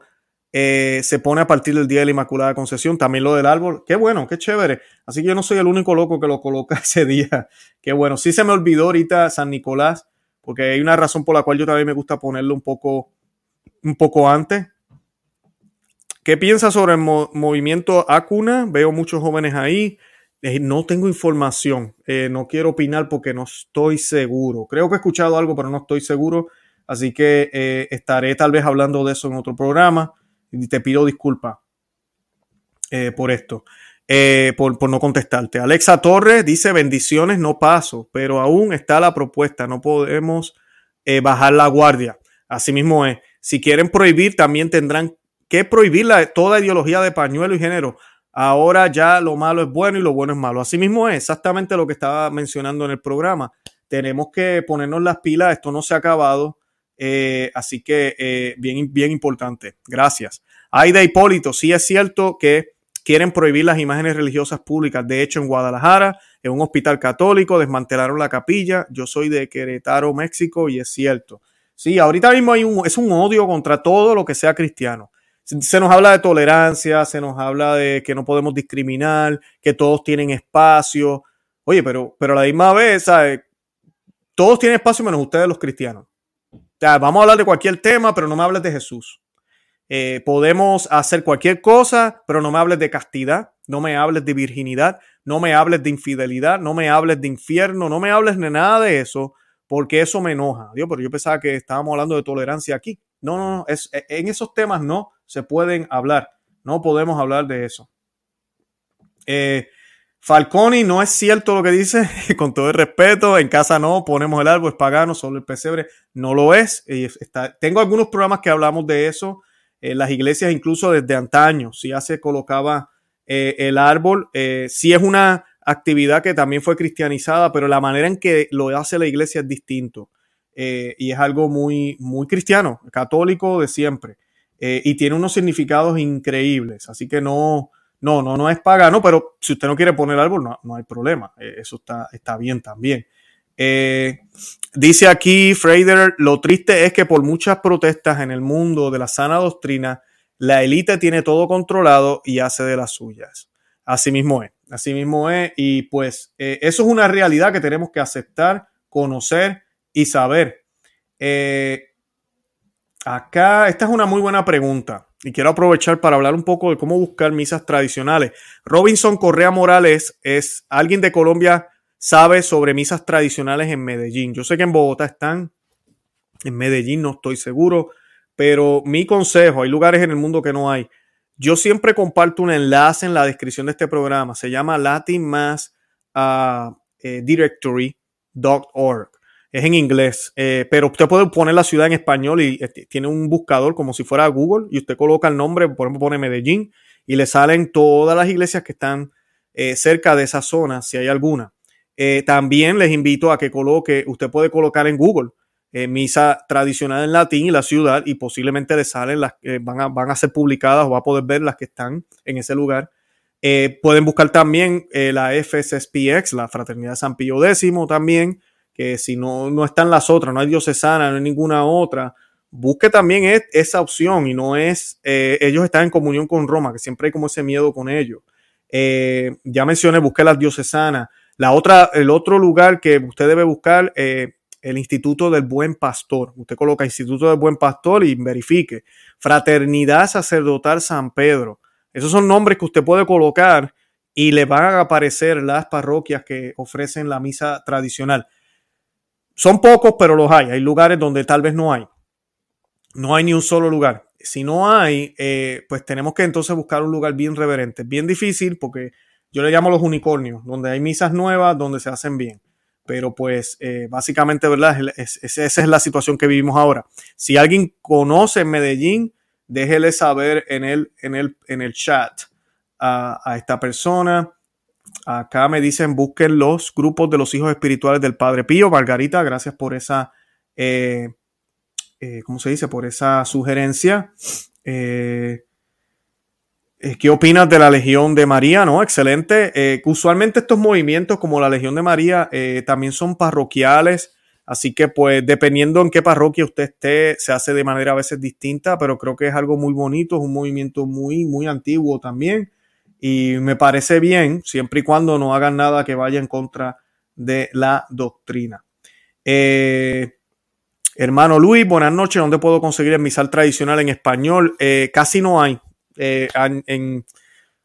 eh, se pone a partir del Día de la Inmaculada Concepción, también lo del árbol. Qué bueno, qué chévere. Así que yo no soy el único loco que lo coloca ese día. Qué bueno. Sí se me olvidó ahorita San Nicolás, porque hay una razón por la cual yo también me gusta ponerlo un poco, un poco antes. ¿Qué piensa sobre el movimiento Acuna? Veo muchos jóvenes ahí. Eh, no tengo información. Eh, no quiero opinar porque no estoy seguro. Creo que he escuchado algo, pero no estoy seguro. Así que estaré tal vez hablando de eso en otro programa y te pido disculpas eh, por esto, eh, por, no contestarte. Alexa Torres dice bendiciones, no paso, pero aún está la propuesta, no podemos eh, bajar la guardia. Asimismo es, si quieren prohibir, también tendrán que prohibir la, toda ideología de pañuelo y género. Ahora ya lo malo es bueno y lo bueno es malo. Asimismo es exactamente lo que estaba mencionando en el programa. Tenemos que ponernos las pilas, esto no se ha acabado eh, así que eh, bien, bien importante. Gracias. Aida Hipólito, sí es cierto que quieren prohibir las imágenes religiosas públicas. De hecho, en Guadalajara, en un hospital católico, desmantelaron la capilla. Yo soy de Querétaro, México, y es cierto. Sí, ahorita mismo hay un, es un odio contra todo lo que sea cristiano. Se nos habla de tolerancia, se nos habla de que no podemos discriminar, que todos tienen espacio. Oye, pero, pero a la misma vez, Todos tienen espacio menos ustedes los cristianos vamos a hablar de cualquier tema, pero no me hables de Jesús. Eh, podemos hacer cualquier cosa, pero no me hables de castidad, no me hables de virginidad, no me hables de infidelidad, no me hables de infierno, no me hables de nada de eso, porque eso me enoja. Dios, pero yo pensaba que estábamos hablando de tolerancia aquí. No, no, no, es, en esos temas no se pueden hablar. No podemos hablar de eso. Eh, Falconi, no es cierto lo que dice, con todo el respeto, en casa no, ponemos el árbol, es pagano, solo el pesebre, no lo es. tengo algunos programas que hablamos de eso, en las iglesias incluso desde antaño, si ya se colocaba eh, el árbol, eh, si es una actividad que también fue cristianizada, pero la manera en que lo hace la iglesia es distinto eh, y es algo muy, muy cristiano, católico de siempre, y tiene unos significados increíbles, así que no no, no, no es pagano, pero si usted no quiere poner árbol, no, no hay problema. Eh, eso está, está bien también. Eh, dice aquí Freider, lo triste es que por muchas protestas en el mundo de la sana doctrina, la élite tiene todo controlado y hace de las suyas. Así mismo es. Así mismo es. Y pues eh, eso es una realidad que tenemos que aceptar, conocer y saber. Eh, acá, esta es una muy buena pregunta y quiero aprovechar para hablar un poco de cómo buscar misas tradicionales. Robinson Correa Morales es alguien de Colombia, sabe sobre misas tradicionales en Medellín. Yo sé que en Bogotá están, en Medellín no estoy seguro, pero mi consejo, hay lugares en el mundo que no hay. Yo siempre comparto un enlace en la descripción de este programa. Se llama latinmassdirectory.org. es en inglés, eh, pero usted puede poner la ciudad en español y eh, tiene un buscador como si fuera Google y usted coloca el nombre, por ejemplo, pone Medellín y le salen todas las iglesias que están eh, cerca de esa zona, si hay alguna. también les invito a que coloque, usted puede colocar en Google misa tradicional en latín y la ciudad y posiblemente le salen las que van, a, van a ser publicadas o va a poder ver las que están en ese lugar. Pueden buscar también la FSSPX, la Fraternidad San Pío X también, que si no, no están las otras, no hay diocesana, no hay ninguna otra, busque también esa opción y no es, ellos están en comunión con Roma, que siempre hay como ese miedo con ellos. ya mencioné, busque las diocesanas. La otra, el otro lugar que usted debe buscar, el Instituto del Buen Pastor. Usted coloca Instituto del Buen Pastor y verifique. Fraternidad Sacerdotal San Pedro. Esos son nombres que usted puede colocar y le van a aparecer las parroquias que ofrecen la misa tradicional. Son pocos, pero los hay. Hay lugares donde tal vez no hay. No hay ni un solo lugar. Si no hay, eh, pues tenemos que entonces buscar un lugar bien reverente. Bien difícil porque yo le llamo los unicornios, donde hay misas nuevas, donde se hacen bien. Pero pues eh, básicamente, ¿verdad? esa es la situación que vivimos ahora. Si alguien conoce Medellín, déjele saber en el, en el, en el chat a, esta persona. Acá me dicen busquen los grupos de los hijos espirituales del Padre Pío. Margarita, gracias por esa, eh, eh, ¿cómo se dice? Por esa sugerencia. Eh, ¿Qué opinas de la Legión de María? No, excelente. Usualmente estos movimientos como la Legión de María también son parroquiales, así que pues dependiendo en qué parroquia usted esté, se hace de manera a veces distinta, pero creo que es algo muy bonito, es un movimiento muy, muy antiguo también y me parece bien siempre y cuando no hagan nada que vaya en contra de la doctrina. hermano Luis, buenas noches. ¿Dónde puedo conseguir el misal tradicional en español? casi no hay. Eh, en,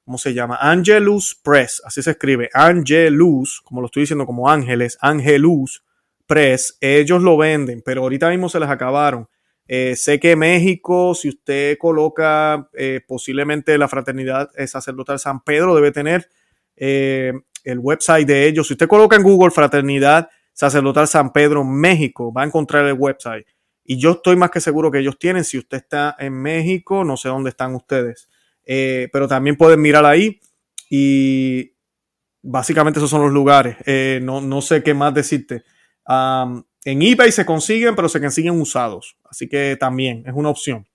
¿cómo se llama? Angelus Press, así se escribe, Angelus, como lo estoy diciendo como ángeles, Angelus Press, ellos lo venden, pero ahorita mismo se les acabaron. Eh, sé que México, si usted coloca eh, posiblemente la fraternidad sacerdotal San Pedro, debe tener el website de ellos. Si usted coloca en Google Fraternidad Sacerdotal San Pedro México, va a encontrar el website. Y yo estoy más que seguro que ellos tienen. Si usted está en México, no sé dónde están ustedes. Eh, pero también pueden mirar ahí. Y básicamente esos son los lugares. Eh, no, sé qué más decirte. En eBay se consiguen, pero se consiguen usados. Así que también es una opción.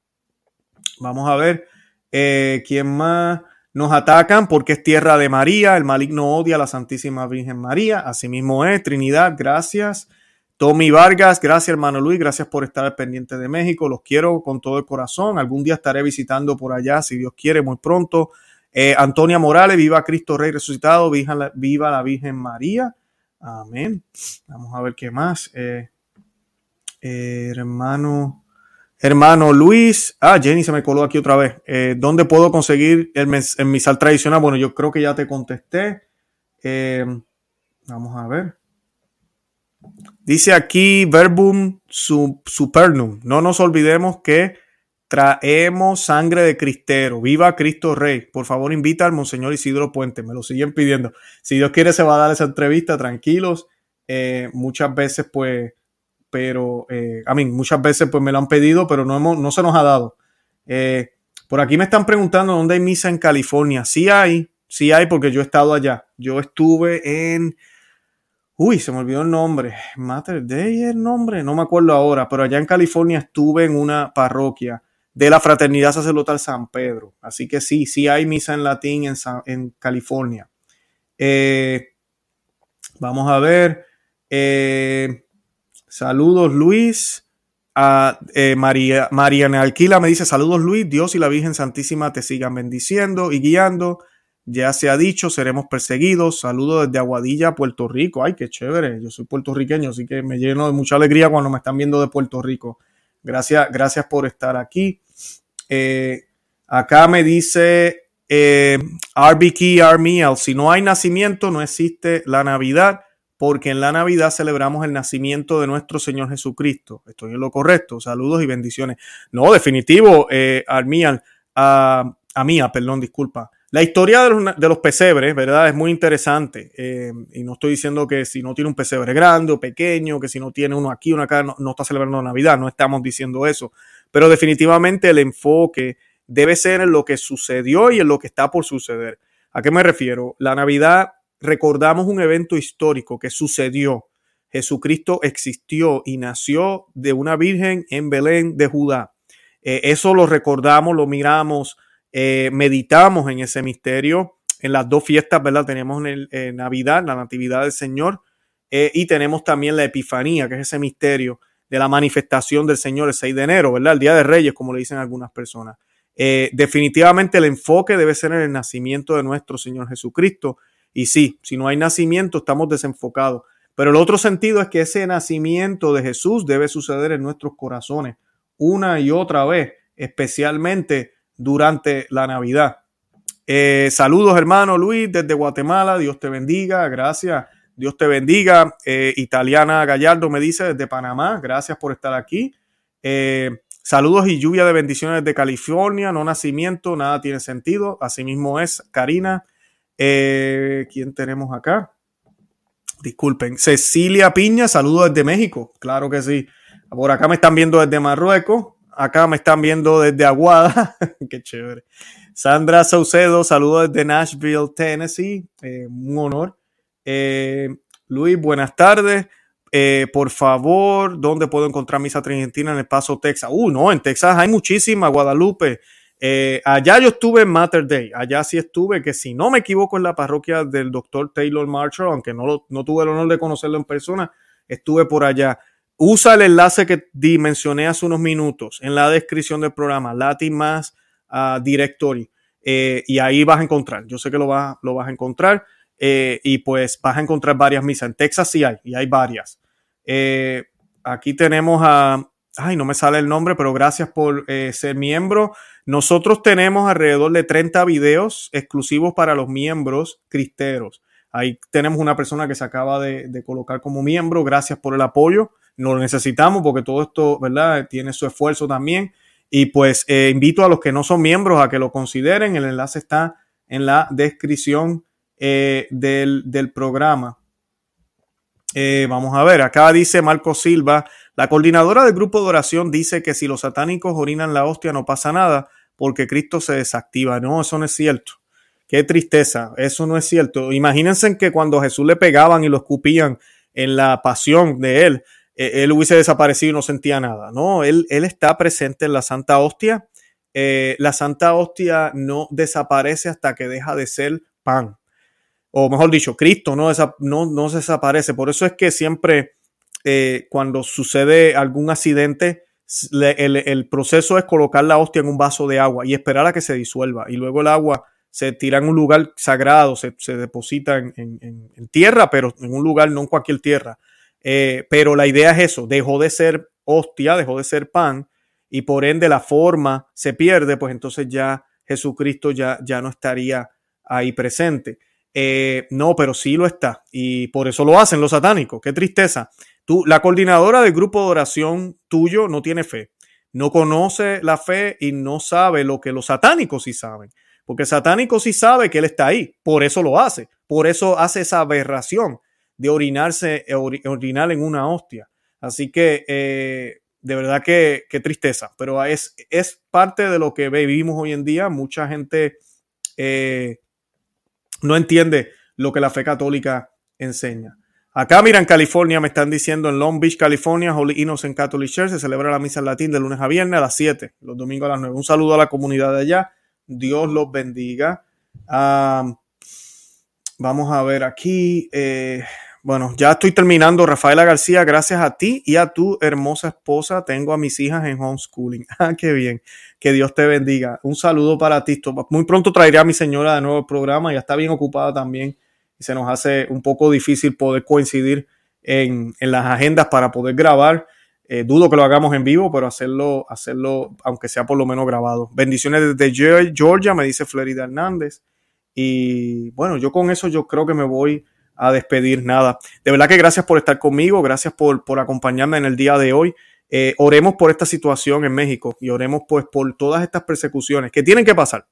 Vamos a ver eh, quién más nos atacan porque es tierra de María. El maligno odia a la Santísima Virgen María. Asimismo es. Trinidad, gracias. Tommy Vargas, gracias hermano Luis, gracias por estar pendiente de México, los quiero con todo el corazón, algún día estaré visitando por allá, si Dios quiere, muy pronto. Eh, Antonia Morales, viva Cristo Rey resucitado, viva la, viva la Virgen María, amén. Vamos a ver qué más. Eh, eh, hermano, hermano Luis, ah, Jenny se me coló aquí otra vez. ¿Dónde puedo conseguir el, el misal tradicional? Bueno, yo creo que ya te contesté. vamos a ver. Dice aquí verbum supernum. No nos olvidemos que traemos sangre de Cristero. Viva Cristo Rey. Por favor, invita al Monseñor Isidro Puente. Me lo siguen pidiendo. Si Dios quiere, se va a dar esa entrevista. Tranquilos. Eh, muchas veces, pues, pero, eh, a mí, muchas veces, pues, me lo han pedido, pero no, hemos, no se nos ha dado. Eh, por aquí me están preguntando dónde hay misa en California. Sí hay, sí hay, porque yo he estado allá. Yo estuve en Uy, se me olvidó el nombre. Mater Day el nombre, no me acuerdo ahora, pero allá en California estuve en una parroquia de la Fraternidad Sacerdotal San Pedro. Así que sí, sí hay misa en latín en, California. Eh, vamos a ver. Eh, saludos, Luis. A, eh, María, Mariana Alquila me dice: Saludos, Luis. Dios y la Virgen Santísima te sigan bendiciendo y guiando. Ya se ha dicho, seremos perseguidos. Saludos desde Aguadilla, Puerto Rico. Ay, qué chévere. Yo soy puertorriqueño, así que me lleno de mucha alegría cuando me están viendo de Puerto Rico. Gracias, gracias por estar aquí. Eh, acá me dice eh, RBK Armiel, si no hay nacimiento, no existe la Navidad, porque en la Navidad celebramos el nacimiento de nuestro Señor Jesucristo. Estoy en lo correcto. Saludos y bendiciones. No, definitivo, eh, Armiel, a, a Mía, perdón, disculpa. La historia de los, pesebres, ¿verdad? Es muy interesante. Eh, y no estoy diciendo que si no tiene un pesebre grande o pequeño, que si no tiene uno aquí, uno acá, no, está celebrando Navidad. No estamos diciendo eso. Pero definitivamente el enfoque debe ser en lo que sucedió y en lo que está por suceder. ¿A qué me refiero? La Navidad recordamos un evento histórico que sucedió. Jesucristo existió y nació de una virgen en Belén de Judá. Eh, eso lo recordamos, lo miramos eh, meditamos en ese misterio. En las dos fiestas, ¿verdad? Tenemos en el, Navidad, la Natividad del Señor, eh, y tenemos también la Epifanía, que es ese misterio de la manifestación del Señor el 6 de enero, ¿verdad? El Día de Reyes, como le dicen algunas personas. Eh, definitivamente el enfoque debe ser en el nacimiento de nuestro Señor Jesucristo. Y sí, si no hay nacimiento, estamos desenfocados. Pero el otro sentido es que ese nacimiento de Jesús debe suceder en nuestros corazones una y otra vez, especialmente durante la Navidad. Eh, saludos, hermano Luis, desde Guatemala. Dios te bendiga. Gracias. Dios te bendiga. Eh, Italiana Gallardo me dice desde Panamá. Gracias por estar aquí. Eh, saludos y lluvia de bendiciones de California. No nacimiento, nada tiene sentido. Asimismo es Karina. ¿Quién tenemos acá? Disculpen. Cecilia Piña, saludos desde México. Claro que sí. Por acá me están viendo desde Marruecos. Acá me están viendo desde Aguada. Qué chévere. Sandra Saucedo, saludos desde Nashville, Tennessee. Eh, un honor. Eh, Luis, buenas tardes. Eh, por favor, ¿dónde puedo encontrar misa argentina en El Paso, Texas? Uh, no, en Texas hay muchísimas, Guadalupe. allá yo estuve en Matter Day, allá sí estuve, que si no me equivoco en la parroquia del doctor Taylor Marshall, aunque no, no tuve el honor de conocerlo en persona, estuve por allá. Usa el enlace que dimensioné hace unos minutos en la descripción del programa, Latin Mass uh, Directory, eh, y ahí vas a encontrar. Yo sé que lo, vas, lo vas a encontrar eh, y pues vas a encontrar varias misas. En Texas sí hay, y hay varias. Eh, aquí tenemos a, ay, no me sale el nombre, pero gracias por ser miembro. Nosotros tenemos alrededor de 30 videos exclusivos para los miembros cristeros. Ahí tenemos una persona que se acaba de, colocar como miembro. Gracias por el apoyo lo necesitamos porque todo esto, ¿verdad? Tiene su esfuerzo también. Y pues eh, invito a los que no son miembros a que lo consideren. El enlace está en la descripción eh, del, programa. Eh, vamos a ver, acá dice Marco Silva, la coordinadora del grupo de oración dice que si los satánicos orinan la hostia no pasa nada porque Cristo se desactiva. No, eso no es cierto. Qué tristeza, eso no es cierto. Imagínense que cuando Jesús le pegaban y lo escupían en la pasión de él, eh, él hubiese desaparecido y no sentía nada. No, él, él está presente en la Santa Hostia. Eh, la Santa Hostia no desaparece hasta que deja de ser pan. O mejor dicho, Cristo no, no, no desaparece. Por eso es que siempre eh, cuando sucede algún accidente, el, proceso es colocar la hostia en un vaso de agua y esperar a que se disuelva. Y luego el agua se tira en un lugar sagrado, se, deposita en, en, tierra, pero en un lugar, no en cualquier tierra. Eh, pero la idea es eso, dejó de ser hostia, dejó de ser pan y por ende la forma se pierde, pues entonces ya Jesucristo ya, ya no estaría ahí presente. Eh, no, pero sí lo está y por eso lo hacen los satánicos. Qué tristeza. Tú, la coordinadora del grupo de oración tuyo no tiene fe, no conoce la fe y no sabe lo que los satánicos sí saben. Porque el satánico sí sabe que él está ahí, por eso lo hace, por eso hace esa aberración de orinarse, eh, orinar en una hostia. Así que eh, de verdad que, tristeza, pero es, es parte de lo que vivimos hoy en día. Mucha gente eh, no entiende lo que la fe católica enseña. Acá, mira, en California me están diciendo en Long Beach, California, Holy Innocent Catholic Church se celebra la misa en latín de lunes a viernes a las 7, los domingos a las 9. Un saludo a la comunidad de allá. Dios los bendiga. Vamos a ver aquí. Bueno, ya estoy terminando. Rafaela García, gracias a ti y a tu hermosa esposa. Tengo a mis hijas en homeschooling. Ah, qué bien. Que Dios te bendiga. Un saludo para ti. Muy pronto traeré a mi señora de nuevo el programa. Ya está bien ocupada también. Y se nos hace un poco difícil poder coincidir en, en las agendas para poder grabar. Eh, dudo que lo hagamos en vivo, pero hacerlo, hacerlo, aunque sea por lo menos grabado. Bendiciones desde Georgia, me dice Florida Hernández. Y bueno, yo con eso yo creo que me voy a despedir. Nada. De verdad que gracias por estar conmigo, gracias por, por acompañarme en el día de hoy. Eh, oremos por esta situación en México y oremos pues por todas estas persecuciones que tienen que pasar.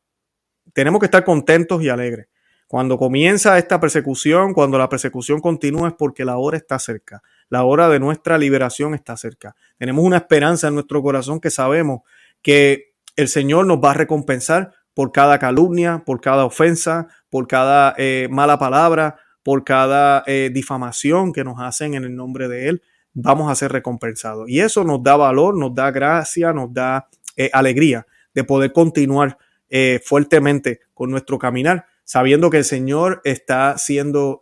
Tenemos que estar contentos y alegres. Cuando comienza esta persecución, cuando la persecución continúa es porque la hora está cerca. La hora de nuestra liberación está cerca. Tenemos una esperanza en nuestro corazón que sabemos que el Señor nos va a recompensar por cada calumnia, por cada ofensa, por cada eh, mala palabra, por cada eh, difamación que nos hacen en el nombre de Él. Vamos a ser recompensados. Y eso nos da valor, nos da gracia, nos da eh, alegría de poder continuar fuertemente con nuestro caminar, sabiendo que el Señor está siendo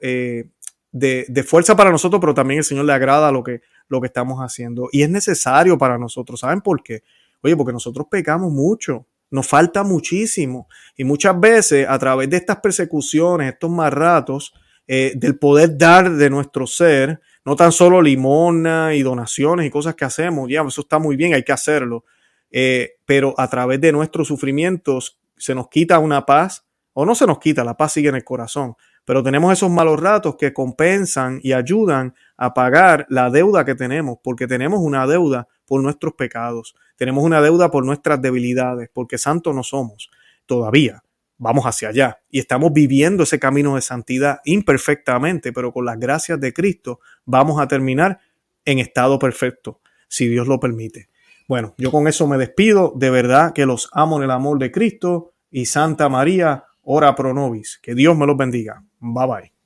de, fuerza para nosotros, pero también el Señor le agrada lo que, lo que estamos haciendo. Y es necesario para nosotros. ¿Saben por qué? Oye, porque nosotros pecamos mucho. Nos falta muchísimo. Y muchas veces, a través de estas persecuciones, estos marratos, eh, del poder dar de nuestro ser, no tan solo limona y donaciones y cosas que hacemos, ya, eso está muy bien, hay que hacerlo. Eh, pero a través de nuestros sufrimientos se nos quita una paz, o no se nos quita, la paz sigue en el corazón, pero tenemos esos malos ratos que compensan y ayudan a pagar la deuda que tenemos, porque tenemos una deuda por nuestros pecados, tenemos una deuda por nuestras debilidades, porque santos no somos todavía. Vamos hacia allá y estamos viviendo ese camino de santidad imperfectamente, pero con las gracias de Cristo vamos a terminar en estado perfecto, si Dios lo permite. Bueno, yo con eso me despido. De verdad que los amo en el amor de Cristo y Santa María, ora pro nobis. Que Dios me los bendiga. Bye bye.